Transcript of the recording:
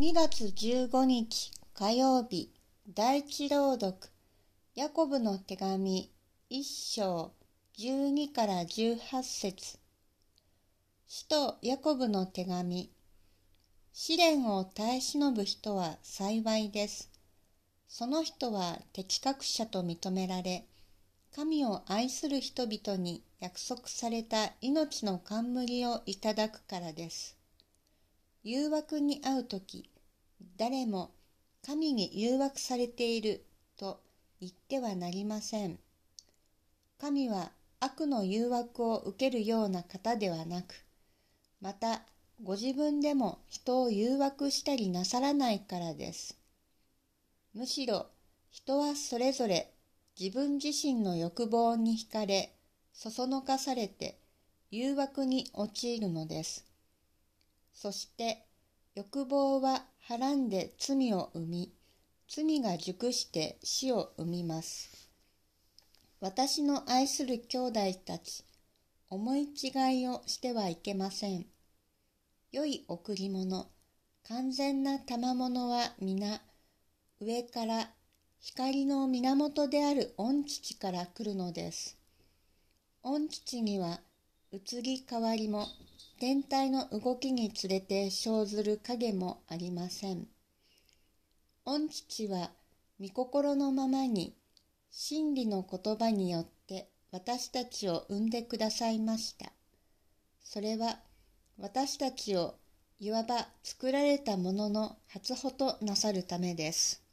2月15日火曜日第一朗読ヤコブの手紙1章12から18節使徒ヤコブの手紙試練を耐え忍ぶ人は幸いです。その人は適格者と認められ、神を愛する人々に約束された命の冠をいただくからです。誘惑に遭う時誰も神に誘惑されていると言ってはなりません。神は悪の誘惑を受けるような方ではなくまたご自分でも人を誘惑したりなさらないからです。むしろ人はそれぞれ自分自身の欲望に惹かれそそのかされて誘惑に陥るのです。そして欲望ははらんで罪を生み、罪が熟して死を生みます。私の愛する兄弟たち、思い違いをしてはいけません。良い贈り物、完全な賜物は皆、上から光の源である御父から来るのです。御父には移り変わりも天体の動きにつれて生ずる影もありません。御父は御心のままに真理の言葉によって私たちを生んでくださいました。それは私たちをいわば作られたものの初歩となさるためです。